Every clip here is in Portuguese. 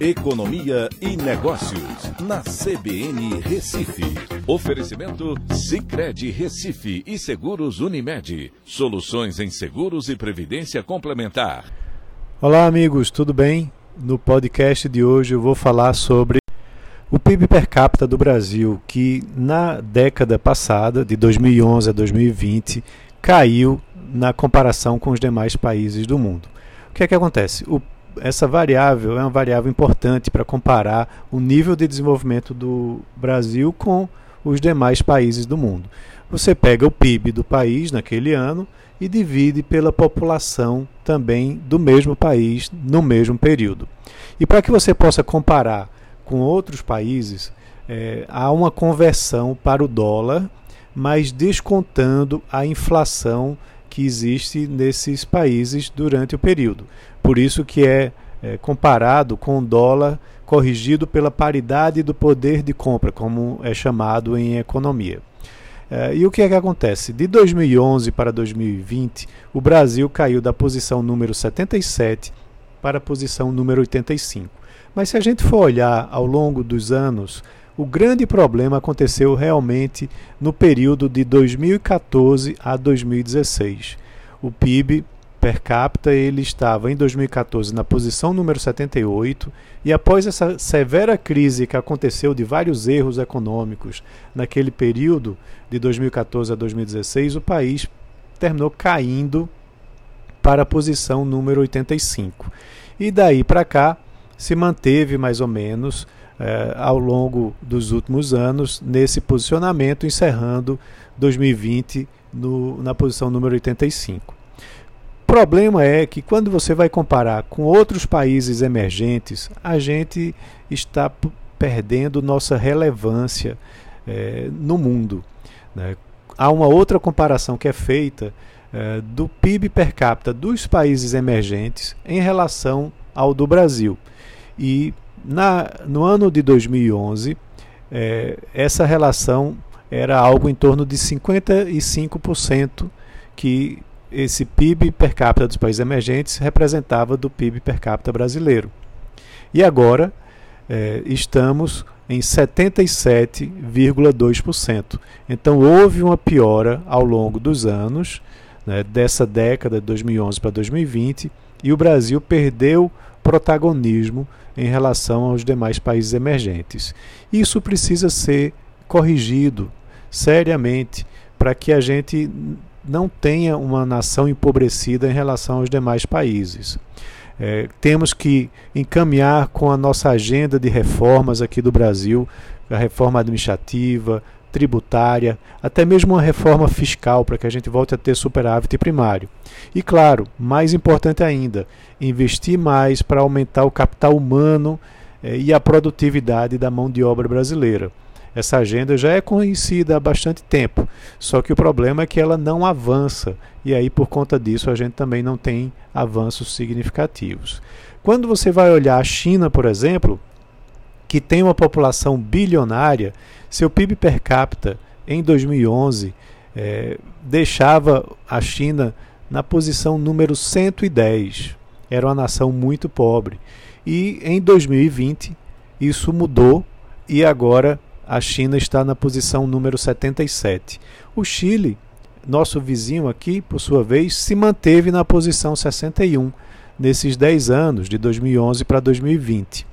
Economia e Negócios, na CBN Recife. Oferecimento Cicred Recife e Seguros Unimed. Soluções em seguros e previdência complementar. Olá, amigos, tudo bem? No podcast de hoje eu vou falar sobre o PIB per capita do Brasil, que na década passada, de 2011 a 2020, caiu na comparação com os demais países do mundo. O que é que acontece? O essa variável é uma variável importante para comparar o nível de desenvolvimento do Brasil com os demais países do mundo. Você pega o PIB do país naquele ano e divide pela população também do mesmo país no mesmo período. E para que você possa comparar com outros países, é, há uma conversão para o dólar, mas descontando a inflação que existe nesses países durante o período. Por isso que é, é comparado com o dólar corrigido pela paridade do poder de compra, como é chamado em economia. É, e o que é que acontece? De 2011 para 2020, o Brasil caiu da posição número 77 para a posição número 85. Mas se a gente for olhar ao longo dos anos, o grande problema aconteceu realmente no período de 2014 a 2016. O PIB per capita ele estava em 2014 na posição número 78 e após essa severa crise que aconteceu de vários erros econômicos naquele período de 2014 a 2016, o país terminou caindo para a posição número 85. E daí para cá se manteve mais ou menos eh, ao longo dos últimos anos nesse posicionamento, encerrando 2020 no, na posição número 85. Problema é que quando você vai comparar com outros países emergentes, a gente está perdendo nossa relevância eh, no mundo. Né? Há uma outra comparação que é feita eh, do PIB per capita dos países emergentes em relação ao do Brasil. E na, no ano de 2011, é, essa relação era algo em torno de 55% que esse PIB per capita dos países emergentes representava do PIB per capita brasileiro. E agora é, estamos em 77,2%. Então houve uma piora ao longo dos anos, né, dessa década de 2011 para 2020, e o Brasil perdeu protagonismo em relação aos demais países emergentes. Isso precisa ser corrigido seriamente para que a gente não tenha uma nação empobrecida em relação aos demais países. É, temos que encaminhar com a nossa agenda de reformas aqui do Brasil, a reforma administrativa, tributária, até mesmo uma reforma fiscal para que a gente volte a ter superávit primário. E claro, mais importante ainda, investir mais para aumentar o capital humano eh, e a produtividade da mão de obra brasileira. Essa agenda já é conhecida há bastante tempo, só que o problema é que ela não avança, e aí por conta disso a gente também não tem avanços significativos. Quando você vai olhar a China, por exemplo, que tem uma população bilionária, seu PIB per capita em 2011 é, deixava a China na posição número 110. Era uma nação muito pobre. E em 2020 isso mudou e agora a China está na posição número 77. O Chile, nosso vizinho aqui, por sua vez, se manteve na posição 61 nesses 10 anos, de 2011 para 2020.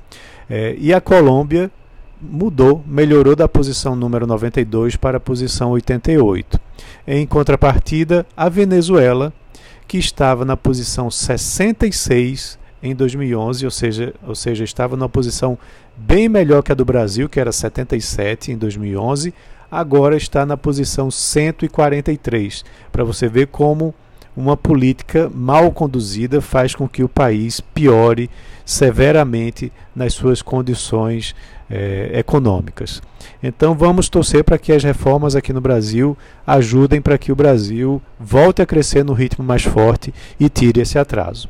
É, e a Colômbia mudou, melhorou da posição número 92 para a posição 88. Em contrapartida, a Venezuela, que estava na posição 66 em 2011, ou seja, ou seja, estava numa posição bem melhor que a do Brasil, que era 77 em 2011, agora está na posição 143, para você ver como uma política mal conduzida faz com que o país piore severamente nas suas condições eh, econômicas. Então vamos torcer para que as reformas aqui no Brasil ajudem para que o Brasil volte a crescer no ritmo mais forte e tire esse atraso.